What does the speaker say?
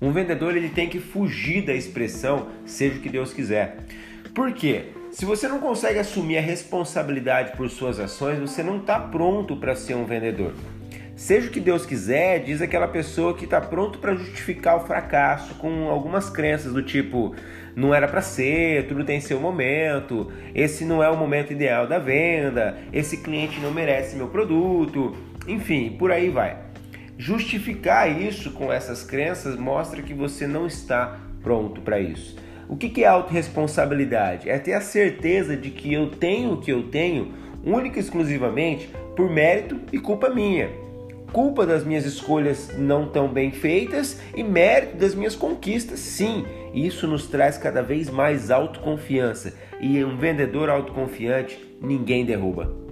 Um vendedor ele tem que fugir da expressão seja o que Deus quiser. Por quê? Se você não consegue assumir a responsabilidade por suas ações, você não está pronto para ser um vendedor. Seja o que Deus quiser, diz aquela pessoa que está pronto para justificar o fracasso com algumas crenças do tipo não era para ser, tudo tem seu momento, esse não é o momento ideal da venda, esse cliente não merece meu produto, enfim, por aí vai. Justificar isso com essas crenças mostra que você não está pronto para isso. O que é autorresponsabilidade? É ter a certeza de que eu tenho o que eu tenho única e exclusivamente por mérito e culpa minha. Culpa das minhas escolhas não tão bem feitas e mérito das minhas conquistas, sim. Isso nos traz cada vez mais autoconfiança e um vendedor autoconfiante ninguém derruba.